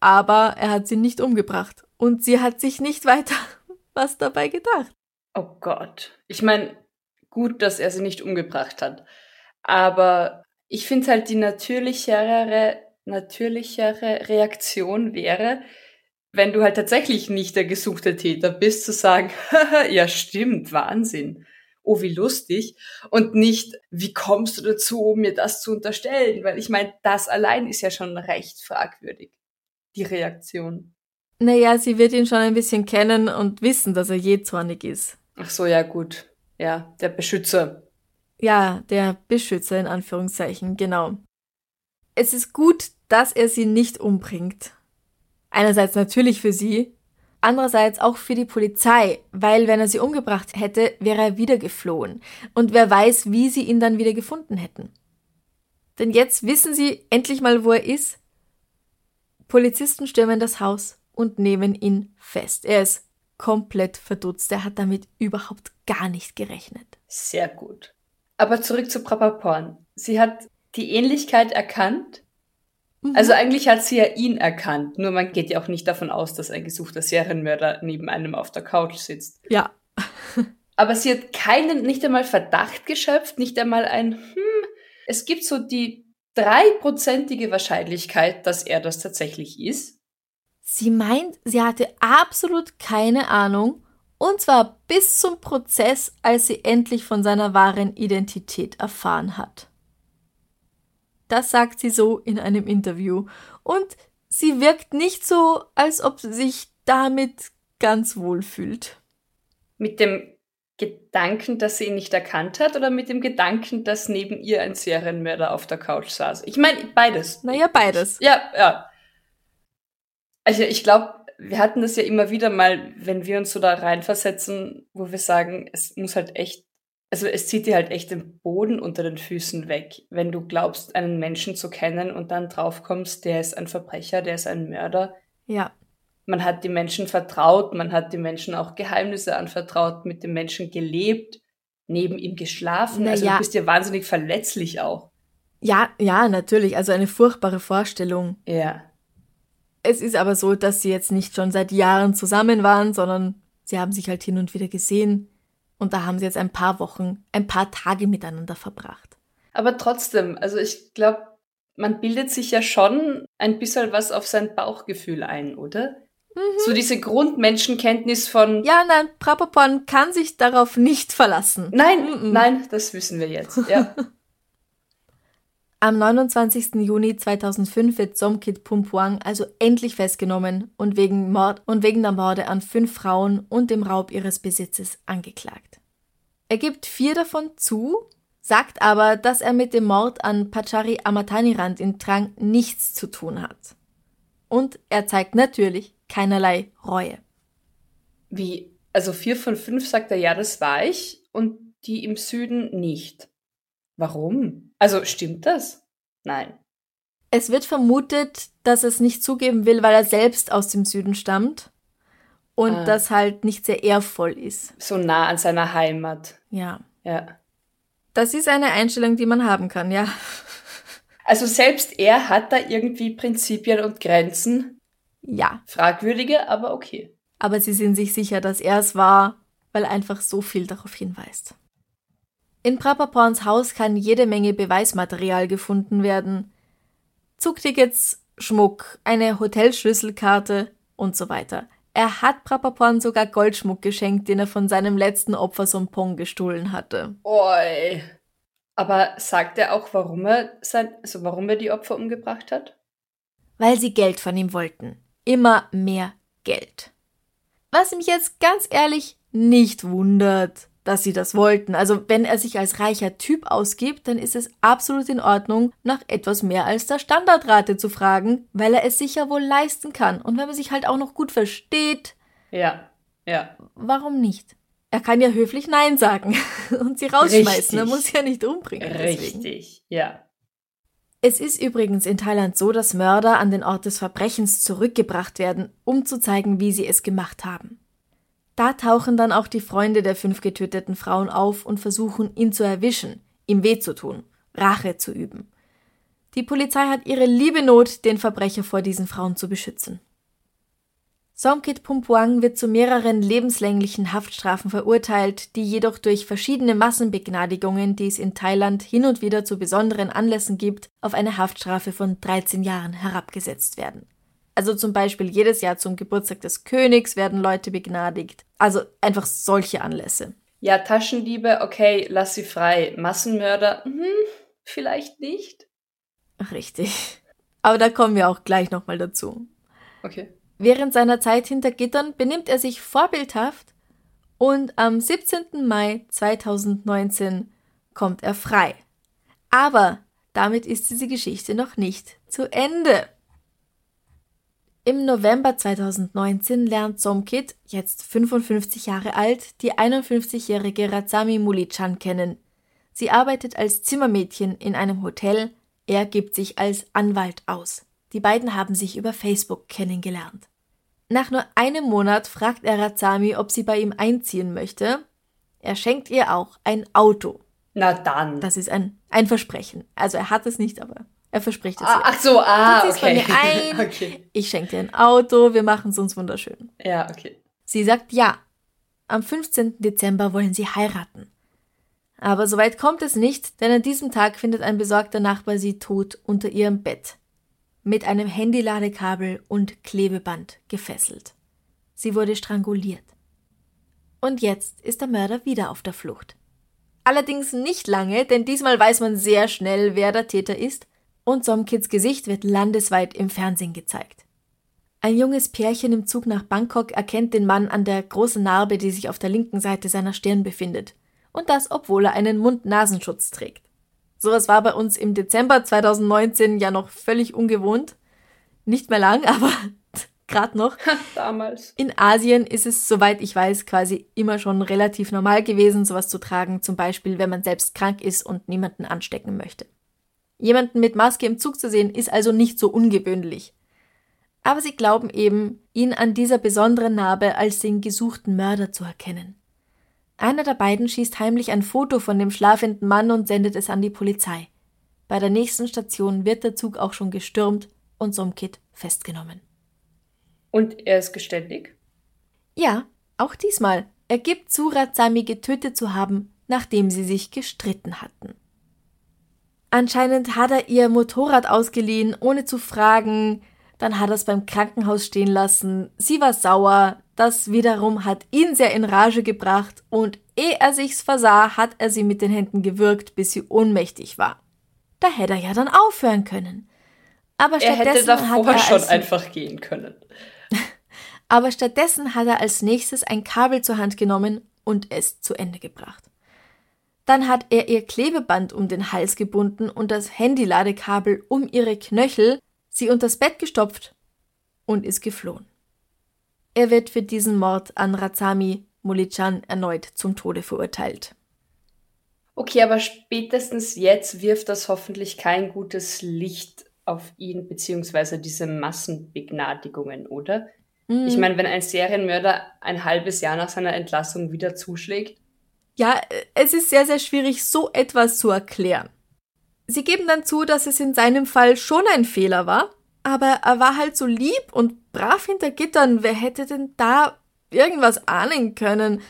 Aber er hat sie nicht umgebracht. Und sie hat sich nicht weiter was dabei gedacht. Oh Gott. Ich meine, gut, dass er sie nicht umgebracht hat. Aber ich finde halt die natürlichere, natürlichere Reaktion wäre, wenn du halt tatsächlich nicht der gesuchte Täter bist, zu sagen, ja stimmt, Wahnsinn. Oh, wie lustig. Und nicht, wie kommst du dazu, mir das zu unterstellen? Weil ich meine, das allein ist ja schon recht fragwürdig. Die Reaktion. Naja, sie wird ihn schon ein bisschen kennen und wissen, dass er jähzornig ist. Ach so, ja, gut. Ja, der Beschützer. Ja, der Beschützer in Anführungszeichen, genau. Es ist gut, dass er sie nicht umbringt. Einerseits natürlich für sie, andererseits auch für die Polizei, weil wenn er sie umgebracht hätte, wäre er wieder geflohen. Und wer weiß, wie sie ihn dann wieder gefunden hätten. Denn jetzt wissen sie endlich mal, wo er ist. Polizisten stürmen das Haus und nehmen ihn fest. Er ist komplett verdutzt. Er hat damit überhaupt gar nicht gerechnet. Sehr gut. Aber zurück zu Papa Porn. Sie hat die Ähnlichkeit erkannt. Mhm. Also eigentlich hat sie ja ihn erkannt. Nur man geht ja auch nicht davon aus, dass ein gesuchter Serienmörder neben einem auf der Couch sitzt. Ja. Aber sie hat keinen, nicht einmal Verdacht geschöpft, nicht einmal ein, hm, es gibt so die dreiprozentige Wahrscheinlichkeit, dass er das tatsächlich ist. Sie meint, sie hatte absolut keine Ahnung, und zwar bis zum Prozess, als sie endlich von seiner wahren Identität erfahren hat. Das sagt sie so in einem Interview. Und sie wirkt nicht so, als ob sie sich damit ganz wohl fühlt. Mit dem Gedanken, dass sie ihn nicht erkannt hat, oder mit dem Gedanken, dass neben ihr ein Serienmörder auf der Couch saß? Ich meine, beides. Naja, beides. Ja, ja. Also ich glaube, wir hatten das ja immer wieder mal, wenn wir uns so da reinversetzen, wo wir sagen, es muss halt echt also es zieht dir halt echt den Boden unter den Füßen weg, wenn du glaubst, einen Menschen zu kennen und dann draufkommst, der ist ein Verbrecher, der ist ein Mörder. Ja. Man hat die Menschen vertraut, man hat die Menschen auch Geheimnisse anvertraut, mit dem Menschen gelebt, neben ihm geschlafen. Na also ja. du bist ja wahnsinnig verletzlich auch. Ja, ja, natürlich. Also eine furchtbare Vorstellung. Ja. Es ist aber so, dass sie jetzt nicht schon seit Jahren zusammen waren, sondern sie haben sich halt hin und wieder gesehen. Und da haben sie jetzt ein paar Wochen, ein paar Tage miteinander verbracht. Aber trotzdem, also ich glaube, man bildet sich ja schon ein bisschen was auf sein Bauchgefühl ein, oder? So diese Grundmenschenkenntnis von Ja, nein, Prapaporn kann sich darauf nicht verlassen. Nein, Mhm. nein, das wissen wir jetzt. Ja. Am 29. Juni 2005 wird Somkit Pumpuang also endlich festgenommen und wegen, Mord und wegen der Morde an fünf Frauen und dem Raub ihres Besitzes angeklagt. Er gibt vier davon zu, sagt aber, dass er mit dem Mord an Pachari Amatanirand in Trang nichts zu tun hat. Und er zeigt natürlich keinerlei Reue. Wie, also vier von fünf sagt er, ja, das war ich und die im Süden nicht. Warum? Also stimmt das? Nein. Es wird vermutet, dass er es nicht zugeben will, weil er selbst aus dem Süden stammt und Ah. das halt nicht sehr ehrvoll ist. So nah an seiner Heimat. Ja. Ja. Das ist eine Einstellung, die man haben kann, ja. Also selbst er hat da irgendwie Prinzipien und Grenzen. Ja. Fragwürdige, aber okay. Aber sie sind sich sicher, dass er es war, weil einfach so viel darauf hinweist. In Prapaporns Haus kann jede Menge Beweismaterial gefunden werden. Zugtickets, Schmuck, eine Hotelschlüsselkarte und so weiter. Er hat Prapaporn sogar Goldschmuck geschenkt, den er von seinem letzten Opfer Sompong gestohlen hatte. Oi. Aber sagt er auch, warum er sein, also warum er die Opfer umgebracht hat? weil sie Geld von ihm wollten. Immer mehr Geld. Was mich jetzt ganz ehrlich nicht wundert, dass sie das wollten. Also wenn er sich als reicher Typ ausgibt, dann ist es absolut in Ordnung, nach etwas mehr als der Standardrate zu fragen, weil er es sich ja wohl leisten kann. Und wenn man sich halt auch noch gut versteht, Ja. Ja. warum nicht? Er kann ja höflich Nein sagen und sie rausschmeißen. Er Richtig. muss ja nicht umbringen. Deswegen. Richtig. Ja. Es ist übrigens in Thailand so, dass Mörder an den Ort des Verbrechens zurückgebracht werden, um zu zeigen, wie sie es gemacht haben. Da tauchen dann auch die Freunde der fünf getöteten Frauen auf und versuchen, ihn zu erwischen, ihm weh zu tun, Rache zu üben. Die Polizei hat ihre liebe Not, den Verbrecher vor diesen Frauen zu beschützen. Somkit Pumpuang wird zu mehreren lebenslänglichen Haftstrafen verurteilt, die jedoch durch verschiedene Massenbegnadigungen, die es in Thailand hin und wieder zu besonderen Anlässen gibt, auf eine Haftstrafe von 13 Jahren herabgesetzt werden. Also zum Beispiel jedes Jahr zum Geburtstag des Königs werden Leute begnadigt. Also einfach solche Anlässe. Ja, Taschendiebe, okay, lass sie frei. Massenmörder, hm, vielleicht nicht. Richtig. Aber da kommen wir auch gleich nochmal dazu. Okay. Während seiner Zeit hinter Gittern benimmt er sich vorbildhaft und am 17. Mai 2019 kommt er frei. Aber damit ist diese Geschichte noch nicht zu Ende. Im November 2019 lernt Somkit, jetzt 55 Jahre alt, die 51-jährige Razami Mulichan kennen. Sie arbeitet als Zimmermädchen in einem Hotel, er gibt sich als Anwalt aus. Die beiden haben sich über Facebook kennengelernt. Nach nur einem Monat fragt er Razami, ob sie bei ihm einziehen möchte. Er schenkt ihr auch ein Auto. Na dann. Das ist ein, ein Versprechen. Also er hat es nicht, aber er verspricht es ah, ach so, ah, okay. okay. Ich schenke dir ein Auto, wir machen es uns wunderschön. Ja, okay. Sie sagt ja. Am 15. Dezember wollen sie heiraten. Aber soweit kommt es nicht, denn an diesem Tag findet ein besorgter Nachbar sie tot unter ihrem Bett. Mit einem Handyladekabel und Klebeband gefesselt. Sie wurde stranguliert. Und jetzt ist der Mörder wieder auf der Flucht. Allerdings nicht lange, denn diesmal weiß man sehr schnell, wer der Täter ist, und Somkits Gesicht wird landesweit im Fernsehen gezeigt. Ein junges Pärchen im Zug nach Bangkok erkennt den Mann an der großen Narbe, die sich auf der linken Seite seiner Stirn befindet. Und das, obwohl er einen Mund-Nasenschutz trägt. Sowas war bei uns im Dezember 2019 ja noch völlig ungewohnt. Nicht mehr lang, aber gerade noch. Damals. In Asien ist es, soweit ich weiß, quasi immer schon relativ normal gewesen, sowas zu tragen, zum Beispiel, wenn man selbst krank ist und niemanden anstecken möchte. Jemanden mit Maske im Zug zu sehen, ist also nicht so ungewöhnlich. Aber sie glauben eben, ihn an dieser besonderen Narbe als den gesuchten Mörder zu erkennen. Einer der beiden schießt heimlich ein Foto von dem schlafenden Mann und sendet es an die Polizei. Bei der nächsten Station wird der Zug auch schon gestürmt und Somkit festgenommen. Und er ist geständig? Ja, auch diesmal. Er gibt zu, Razami getötet zu haben, nachdem sie sich gestritten hatten. Anscheinend hat er ihr Motorrad ausgeliehen, ohne zu fragen. Dann hat er es beim Krankenhaus stehen lassen. Sie war sauer. Das wiederum hat ihn sehr in Rage gebracht. Und ehe er sich's versah, hat er sie mit den Händen gewürgt, bis sie ohnmächtig war. Da hätte er ja dann aufhören können. Aber er stattdessen hätte davor hat er schon einfach gehen können. aber stattdessen hat er als nächstes ein Kabel zur Hand genommen und es zu Ende gebracht. Dann hat er ihr Klebeband um den Hals gebunden und das Handyladekabel um ihre Knöchel, sie unters Bett gestopft und ist geflohen. Er wird für diesen Mord an Razami Mulichan erneut zum Tode verurteilt. Okay, aber spätestens jetzt wirft das hoffentlich kein gutes Licht auf ihn beziehungsweise diese Massenbegnadigungen, oder? Mhm. Ich meine, wenn ein Serienmörder ein halbes Jahr nach seiner Entlassung wieder zuschlägt, Ja, es ist sehr, sehr schwierig, so etwas zu erklären. Sie geben dann zu, dass es in seinem Fall schon ein Fehler war, aber er war halt so lieb und brav hinter Gittern. Wer hätte denn da irgendwas ahnen können?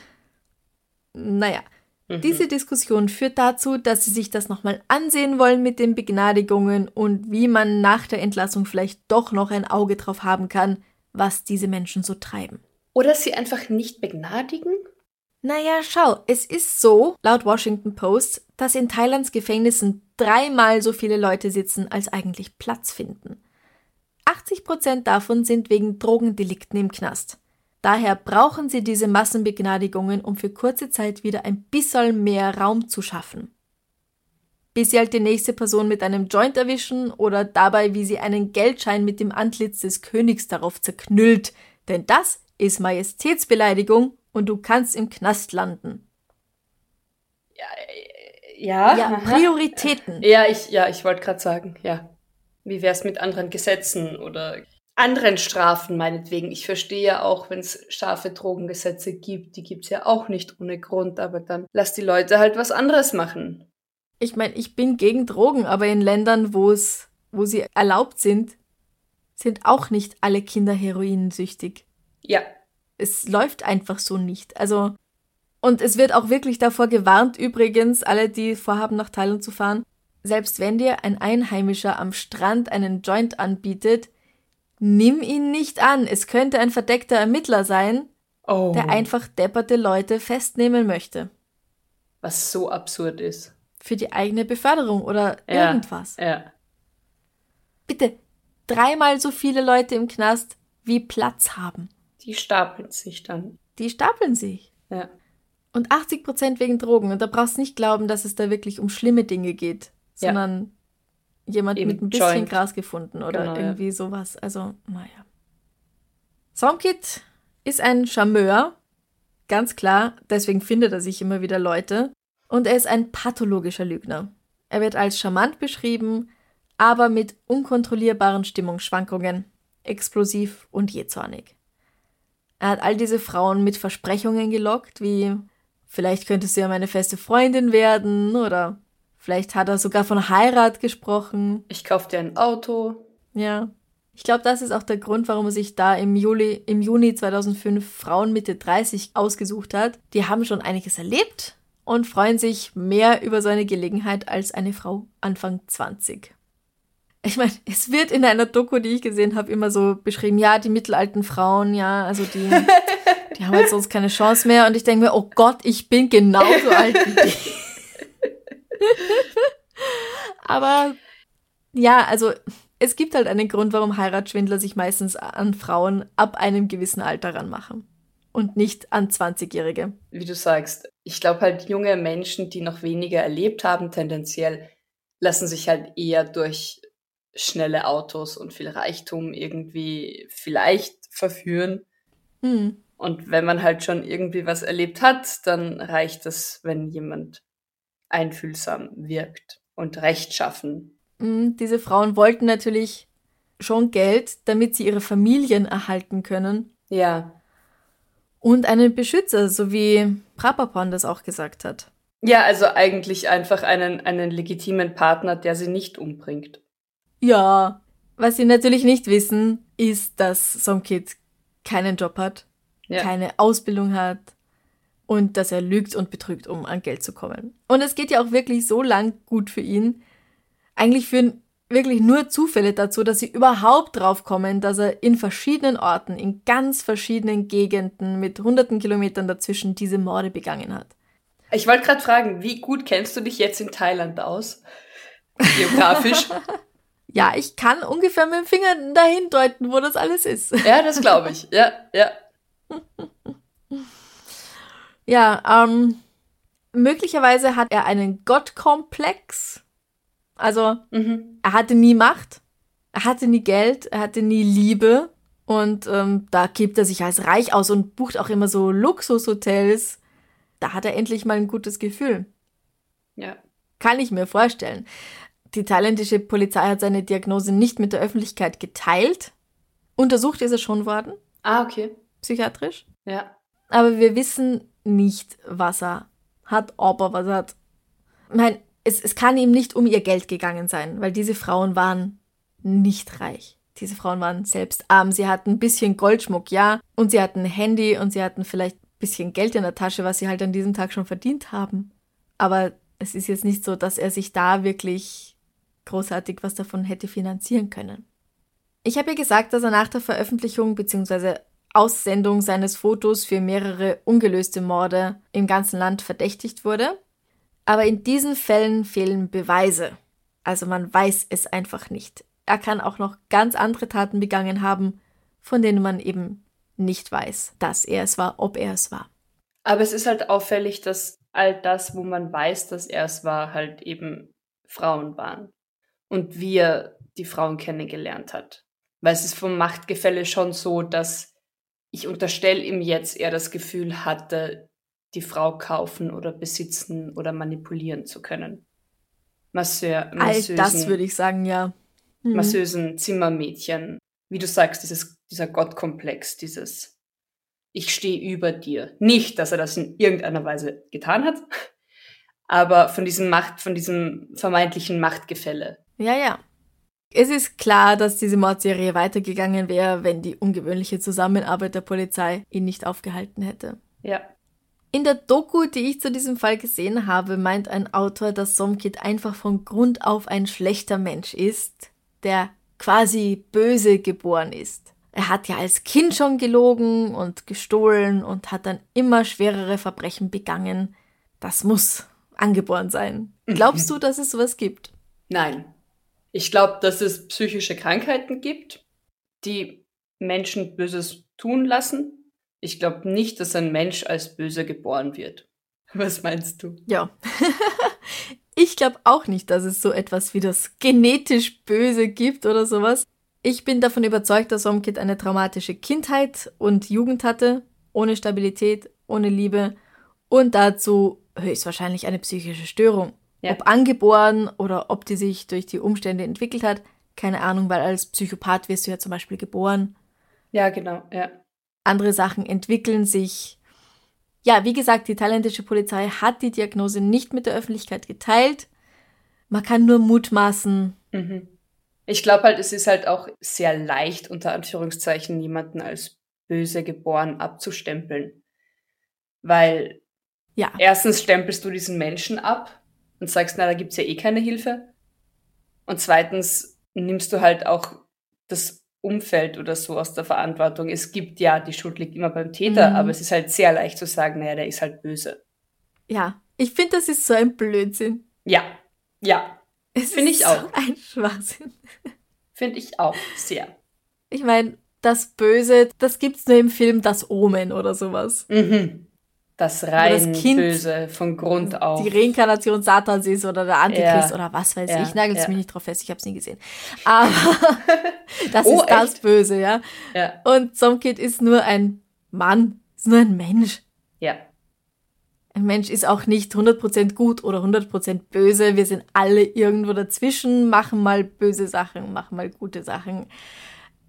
Naja, diese Diskussion führt dazu, dass sie sich das nochmal ansehen wollen mit den Begnadigungen und wie man nach der Entlassung vielleicht doch noch ein Auge drauf haben kann, was diese Menschen so treiben. oder sie einfach nicht begnadigen? Naja, schau, es ist so, laut Washington Post, dass in Thailands Gefängnissen dreimal so viele Leute sitzen, als eigentlich Platz finden. 80 Prozent davon sind wegen Drogendelikten im Knast. Daher brauchen sie diese Massenbegnadigungen, um für kurze Zeit wieder ein bisschen mehr Raum zu schaffen. Bis sie halt die nächste Person mit einem Joint erwischen oder dabei, wie sie einen Geldschein mit dem Antlitz des Königs darauf zerknüllt, denn das ist Majestätsbeleidigung und du kannst im Knast landen. Ja. Ja, aha. Prioritäten. Ja, ich, ja, ich wollte gerade sagen, ja. Wie wär's mit anderen Gesetzen oder anderen Strafen meinetwegen? Ich verstehe ja auch, wenn es scharfe Drogengesetze gibt, die gibt's ja auch nicht ohne Grund, aber dann lass die Leute halt was anderes machen. Ich meine, ich bin gegen Drogen, aber in Ländern, wo es, wo sie erlaubt sind, sind auch nicht alle Kinder heroinsüchtig. Ja, Es läuft einfach so nicht. Also, und es wird auch wirklich davor gewarnt, übrigens, alle, die vorhaben, nach Thailand zu fahren, selbst wenn dir ein Einheimischer am Strand einen Joint anbietet, nimm ihn nicht an. Es könnte ein verdeckter Ermittler sein, oh, der einfach depperte Leute festnehmen möchte. was so absurd ist. Für die eigene Beförderung oder Ja. irgendwas. Ja. Bitte, dreimal so viele Leute im Knast wie Platz haben. Die stapeln sich dann. Die stapeln sich. Ja. Und 80 Prozent wegen Drogen. Und da brauchst du nicht glauben, dass es da wirklich um schlimme Dinge geht, Ja. sondern jemand Eben mit ein bisschen Joint. Gras gefunden oder Genau, ja. irgendwie sowas. Also, naja. Somkit ist ein Charmeur, ganz klar, deswegen findet er sich immer wieder Leute. Und er ist ein pathologischer Lügner. Er wird als charmant beschrieben, aber mit unkontrollierbaren Stimmungsschwankungen, explosiv und jähzornig. Er hat all diese Frauen mit Versprechungen gelockt, wie vielleicht könntest du ja meine feste Freundin werden oder vielleicht hat er sogar von Heirat gesprochen. Ich kauf dir ein Auto. Ja. Ich glaube, das ist auch der Grund, warum er sich da im Juli, im Juni 2005 Frauen Mitte 30 ausgesucht hat. Die haben schon einiges erlebt und freuen sich mehr über so eine Gelegenheit als eine Frau Anfang 20. Ich meine, es wird in einer Doku, die ich gesehen habe, immer so beschrieben, ja, die mittelalten Frauen, ja, also die, die haben halt sonst keine Chance mehr. Und ich denke mir, oh Gott, ich bin genauso alt wie die. Aber ja, also es gibt halt einen Grund, warum Heiratsschwindler sich meistens an Frauen ab einem gewissen Alter ranmachen. Und nicht an 20-Jährige. Wie du sagst, ich glaube halt junge Menschen, die noch weniger erlebt haben, tendenziell lassen sich halt eher durch schnelle Autos und viel Reichtum irgendwie vielleicht verführen. Hm. Und wenn man halt schon irgendwie was erlebt hat, dann reicht es, wenn jemand einfühlsam wirkt und rechtschaffen. Hm, Diese Frauen wollten natürlich schon Geld, damit sie ihre Familien erhalten können Ja. und einen Beschützer, so wie Prapapon das auch gesagt hat. Ja, also eigentlich einfach einen, einen legitimen Partner, der sie nicht umbringt. Ja, was sie natürlich nicht wissen, ist, dass Somkid keinen Job hat, Ja. keine Ausbildung hat und dass er lügt und betrügt, um an Geld zu kommen. Und es geht ja auch wirklich so lang gut für ihn. Eigentlich führen wirklich nur Zufälle dazu, dass sie überhaupt drauf kommen, dass er in verschiedenen Orten, in ganz verschiedenen Gegenden mit hunderten Kilometern dazwischen diese Morde begangen hat. Ich wollte gerade fragen, wie gut kennst du dich jetzt in Thailand aus? Geografisch. Ja, ich kann ungefähr mit dem Finger dahin deuten, wo das alles ist. ja, das glaube ich. Ja, ja. Ja, ähm, möglicherweise hat er einen Gottkomplex. Also, Mhm. er hatte nie Macht, er hatte nie Geld, er hatte nie Liebe. Und ähm, da gibt er sich als reich aus und bucht auch immer so Luxushotels. Da hat er endlich mal ein gutes Gefühl. Ja. Kann ich mir vorstellen. Die thailändische Polizei hat seine Diagnose nicht mit der Öffentlichkeit geteilt. Untersucht ist er schon worden, Ah, okay. psychiatrisch. Ja. Aber wir wissen nicht, was er hat, ob er was hat. Ich meine, es, es kann ihm nicht um ihr Geld gegangen sein, weil diese Frauen waren nicht reich. Diese Frauen waren selbst arm. Sie hatten ein bisschen Goldschmuck, ja. Und sie hatten ein Handy und sie hatten vielleicht ein bisschen Geld in der Tasche, was sie halt an diesem Tag schon verdient haben. Aber es ist jetzt nicht so, dass er sich da wirklich großartig was davon hätte finanzieren können. Ich habe ja gesagt, dass er nach der Veröffentlichung bzw. Aussendung seines Fotos für mehrere ungelöste Morde im ganzen Land verdächtigt wurde. Aber in diesen Fällen fehlen Beweise. Also man weiß es einfach nicht. Er kann auch noch ganz andere Taten begangen haben, von denen man eben nicht weiß, dass er es war, ob er es war. Aber es ist halt auffällig, dass all das, wo man weiß, dass er es war, halt eben Frauen waren. Und wie er die Frauen kennengelernt hat. Weil es ist vom Machtgefälle schon so, dass ich unterstelle ihm jetzt, er das Gefühl hatte, die Frau kaufen oder besitzen oder manipulieren zu können. Masseur, All Masseusen, das würde ich sagen, ja. Mhm. Masseusen, Zimmermädchen. Wie du sagst, dieses, dieser Gottkomplex, dieses Ich stehe über dir. Nicht, dass er das in irgendeiner Weise getan hat, aber von diesem Macht, von diesem vermeintlichen Machtgefälle. Ja, ja. Es ist klar, dass diese Mordserie weitergegangen wäre, wenn die ungewöhnliche Zusammenarbeit der Polizei ihn nicht aufgehalten hätte. Ja. In der Doku, die ich zu diesem Fall gesehen habe, meint ein Autor, dass Somkit einfach von Grund auf ein schlechter Mensch ist, der quasi böse geboren ist. Er hat ja als Kind schon gelogen und gestohlen und hat dann immer schwerere Verbrechen begangen. Das muss angeboren sein. Glaubst du, dass es sowas gibt? Nein. Ich glaube, dass es psychische Krankheiten gibt, die Menschen Böses tun lassen. Ich glaube nicht, dass ein Mensch als böse geboren wird. Was meinst du? Ja. ich glaube auch nicht, dass es so etwas wie das genetisch Böse gibt oder sowas. Ich bin davon überzeugt, dass Somkit eine traumatische Kindheit und Jugend hatte, ohne Stabilität, ohne Liebe und dazu höchstwahrscheinlich eine psychische Störung. Ja. Ob angeboren oder ob die sich durch die Umstände entwickelt hat, keine Ahnung, weil als Psychopath wirst du ja zum Beispiel geboren. Ja, genau, ja. Andere Sachen entwickeln sich. Ja, wie gesagt, die thailändische Polizei hat die Diagnose nicht mit der Öffentlichkeit geteilt. Man kann nur mutmaßen. Mhm. Ich glaube halt, es ist halt auch sehr leicht, unter Anführungszeichen, jemanden als böse geboren abzustempeln. Weil Ja, erstens stempelst du diesen Menschen ab und sagst, na, da gibt's ja eh keine Hilfe. Und zweitens nimmst du halt auch das Umfeld oder so aus der Verantwortung. Es gibt ja, die Schuld liegt immer beim Täter, Mhm. aber es ist halt sehr leicht zu sagen, naja, der ist halt böse. ja. Ich finde, das ist so ein Blödsinn. Ja, ja, Es Finde ich so auch. ein Schwachsinn. finde ich auch sehr. Ich meine, das Böse, das gibt's nur im Film Das Omen oder sowas. Mhm. Das rein das Kind Böse von Grund auf. die Reinkarnation Satans ist oder der Antichrist Ja. oder was weiß Ja, ich. Nagelt ja. mich nicht drauf fest, ich habe es nie gesehen. Aber das Oh, ist das echt? Böse, ja. ja, Und Somkid ist nur ein Mann, ist nur ein Mensch. ja. Ein Mensch ist auch nicht 100% gut oder 100% böse. Wir sind alle irgendwo dazwischen, machen mal böse Sachen, machen mal gute Sachen.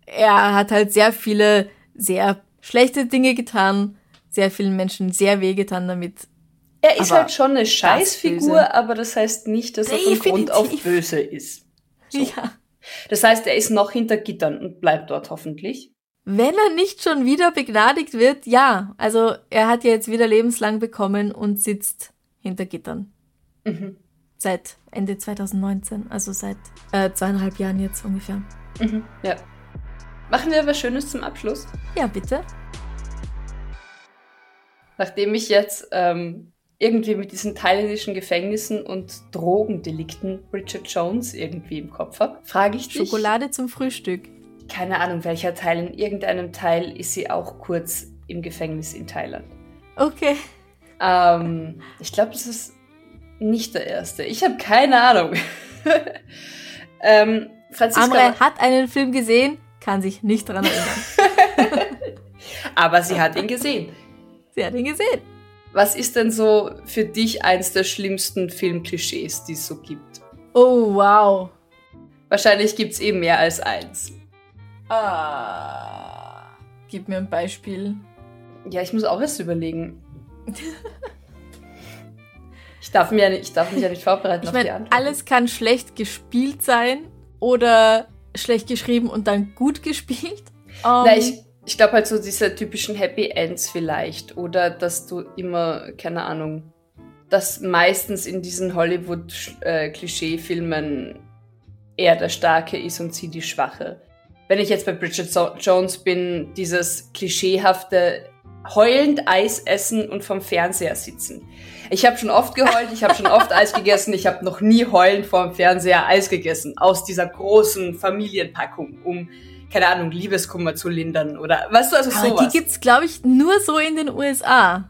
Er hat halt sehr viele sehr schlechte Dinge getan, sehr vielen Menschen sehr wehgetan damit. Er ist Aber halt schon eine Scheißfigur, aber das heißt nicht, dass er von Grund auf Definitiv. böse ist. So. Ja. Das heißt, er ist noch hinter Gittern und bleibt dort hoffentlich. Wenn er nicht schon wieder begnadigt wird, ja. Also er hat ja jetzt wieder lebenslang bekommen und sitzt hinter Gittern. Mhm. Seit Ende 2019, also seit äh, zweieinhalb Jahren jetzt ungefähr. Mhm. Ja. Machen wir was Schönes zum Abschluss. Ja, bitte. Nachdem ich jetzt ähm, irgendwie mit diesen thailändischen Gefängnissen und Drogendelikten Bridget Jones irgendwie im Kopf habe, frage ich dich. Schokolade zum Frühstück. Keine Ahnung, welcher Teil. In irgendeinem Teil ist sie auch kurz im Gefängnis in Thailand. Okay. Ähm, ich glaube, das ist nicht der erste. Ich habe keine Ahnung. ähm, Franziska, Amre hat einen Film gesehen, kann sich nicht daran erinnern. aber sie hat ihn gesehen. Sie hat ihn gesehen. Was ist denn so für dich eins der schlimmsten Filmklischees, die es so gibt? Oh, wow. Wahrscheinlich gibt es eh mehr als eins. Ah. Gib mir ein Beispiel. Ja, ich muss auch erst überlegen. Ich darf, mir ja nicht, ich darf mich ja nicht vorbereiten Ich auf die meine, Antwort. alles kann schlecht gespielt sein oder schlecht geschrieben und dann gut gespielt. Ähm, Na, ich, ich glaube halt so diese typischen Happy Ends vielleicht. Oder dass du immer, keine Ahnung, dass meistens in diesen Hollywood-Klischee-Filmen er der Starke ist und sie die Schwache. Wenn ich jetzt bei Bridget so Jones bin, dieses klischeehafte heulend Eis essen und vom Fernseher sitzen. Ich habe schon oft geheult, ich habe schon oft Eis gegessen, ich habe noch nie heulend vorm Fernseher Eis gegessen. Aus dieser großen Familienpackung, um, keine Ahnung, Liebeskummer zu lindern oder, weißt du, also aber sowas. die gibt's, glaube ich, nur so in den USA.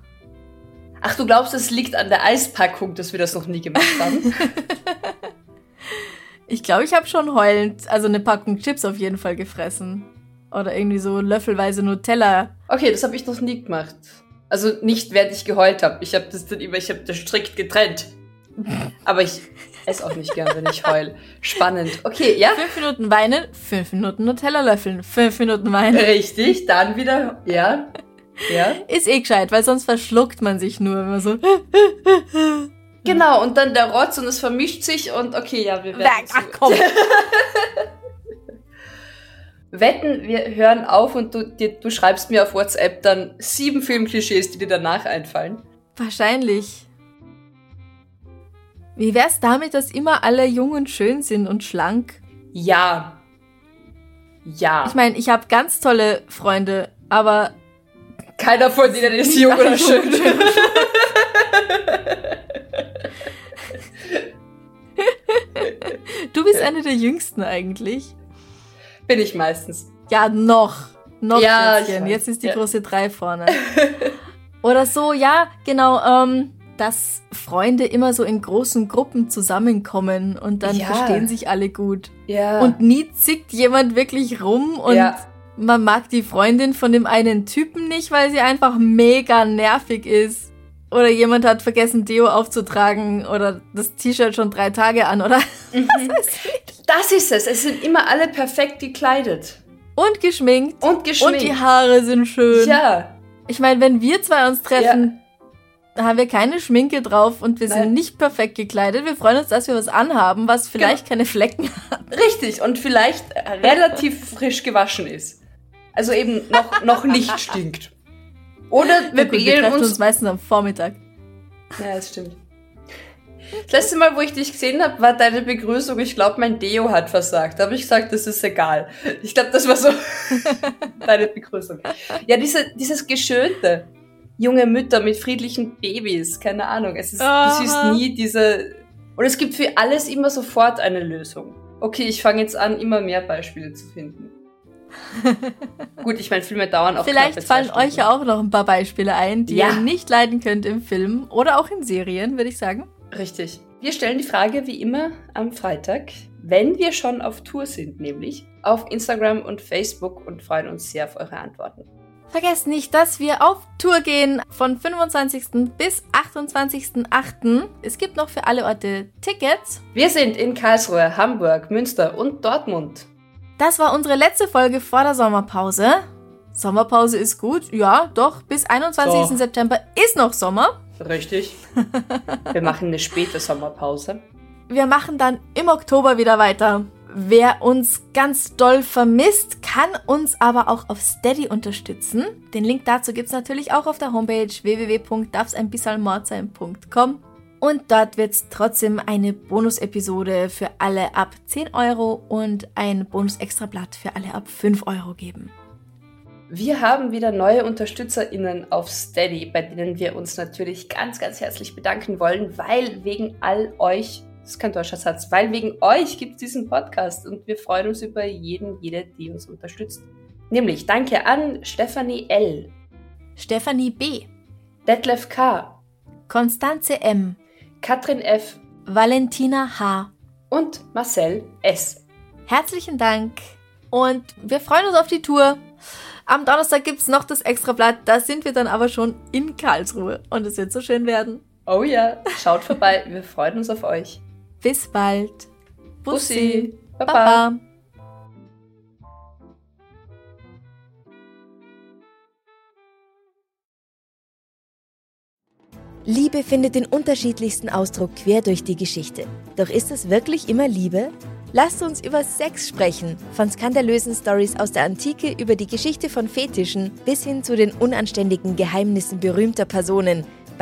Ach, du glaubst, es liegt an der Eispackung, dass wir das noch nie gemacht haben? Ich glaube, ich habe schon heulend, also eine Packung Chips auf jeden Fall gefressen. Oder irgendwie so löffelweise Nutella. okay, das habe ich noch nie gemacht. Also nicht, während ich geheult habe. Ich habe das dann immer, ich habe das strikt getrennt. Aber ich esse auch nicht gern, wenn ich heul. Spannend. Okay, ja? Fünf Minuten weinen, fünf Minuten Nutella löffeln, fünf Minuten weinen. Richtig, dann wieder, ja. Ja. Ist eh gescheit, weil sonst verschluckt man sich nur, wenn man so. Genau, und dann der Rotz und es vermischt sich und okay, ja, wir werden. Ach komm. Wetten, wir hören auf und du, dir, du schreibst mir auf WhatsApp dann sieben Filmklischees, die dir danach einfallen. Wahrscheinlich. Wie wär's damit, dass immer alle jung und schön sind und schlank? Ja. Ja. Ich meine, ich habe ganz tolle Freunde, aber Keiner von denen ist jung oder jung schön. und schön. du bist eine der jüngsten eigentlich. Bin ich meistens. Ja, noch. Noch, Ja. Jetzt ist die Ja. große Drei vorne. Oder so, ja, genau, ähm, dass Freunde immer so in großen Gruppen zusammenkommen und dann Ja. verstehen sich alle gut. Ja. Und nie zickt jemand wirklich rum und Ja. man mag die Freundin von dem einen Typen nicht, weil sie einfach mega nervig ist. Oder jemand hat vergessen, Deo aufzutragen oder das T-Shirt schon drei Tage an, oder? das ist es. Es sind immer alle perfekt gekleidet. Und geschminkt. Und geschminkt. Und die Haare sind schön. Ja. Ich meine, wenn wir zwei uns treffen, da haben wir keine Schminke drauf und wir Nein. sind nicht perfekt gekleidet. Wir freuen uns, dass wir was anhaben, was vielleicht keine Flecken hat. Richtig. Und vielleicht relativ frisch gewaschen ist. Also eben noch, noch nicht stinkt. Oder wir Gut, wir treffen uns, uns. meistens am Vormittag. Ja, das stimmt. Das letzte Mal, wo ich dich gesehen habe, war deine Begrüßung. Ich glaube, mein Deo hat versagt. Da habe ich gesagt, das ist egal. Ich glaube, das war so deine Begrüßung. Ja, diese, dieses Geschönte. Junge Mütter mit friedlichen Babys. Keine Ahnung. Es ist, Aha. siehst nie diese. Und es gibt für alles immer sofort eine Lösung. Okay, ich fange jetzt an, immer mehr Beispiele zu finden. Gut, ich meine, Filme dauern auch Vielleicht fallen euch ja auch noch ein paar Beispiele ein, die Ja. ihr nicht leiden könnt im Film oder auch in Serien, würde ich sagen. Richtig. Wir stellen die Frage wie immer am Freitag, wenn wir schon auf Tour sind, nämlich auf Instagram und Facebook und freuen uns sehr auf eure Antworten. Vergesst nicht, dass wir auf Tour gehen von 25. bis 28.08. Es gibt noch für alle Orte Tickets. Wir sind in Karlsruhe, Hamburg, Münster und Dortmund. Das war unsere letzte Folge vor der Sommerpause. Sommerpause ist gut, ja, doch, bis 21. Doch. September ist noch Sommer. Richtig. Wir machen eine späte Sommerpause. Wir machen dann im Oktober wieder weiter. Wer uns ganz doll vermisst, kann uns aber auch auf Steady unterstützen. Den Link dazu gibt's natürlich auch auf der Homepage www.darfseinbissalmord sein.com. Und dort wird's trotzdem eine Bonus-Episode für alle ab 10 Euro und ein Bonus-Extrablatt für alle ab 5 Euro geben. Wir haben wieder neue UnterstützerInnen auf Steady, bei denen wir uns natürlich ganz, ganz herzlich bedanken wollen, weil wegen all euch, das ist kein deutscher Satz, weil wegen euch gibt es diesen Podcast und wir freuen uns über jeden, jede, die uns unterstützt. Nämlich danke an Stefanie L., Stefanie B., Detlef K., Konstanze M., Katrin F. Valentina H., und Marcel S. Herzlichen Dank und wir freuen uns auf die Tour. Am Donnerstag gibt's noch das Extrablatt, da sind wir dann aber schon in Karlsruhe und es wird so schön werden. Oh ja, schaut vorbei, wir freuen uns auf euch. Bis bald. Bussi. Baba. Baba. Liebe findet den unterschiedlichsten Ausdruck quer durch die Geschichte. Doch ist es wirklich immer Liebe? Lasst uns über Sex sprechen. Von skandalösen Stories aus der Antike über die Geschichte von Fetischen bis hin zu den unanständigen Geheimnissen berühmter Personen.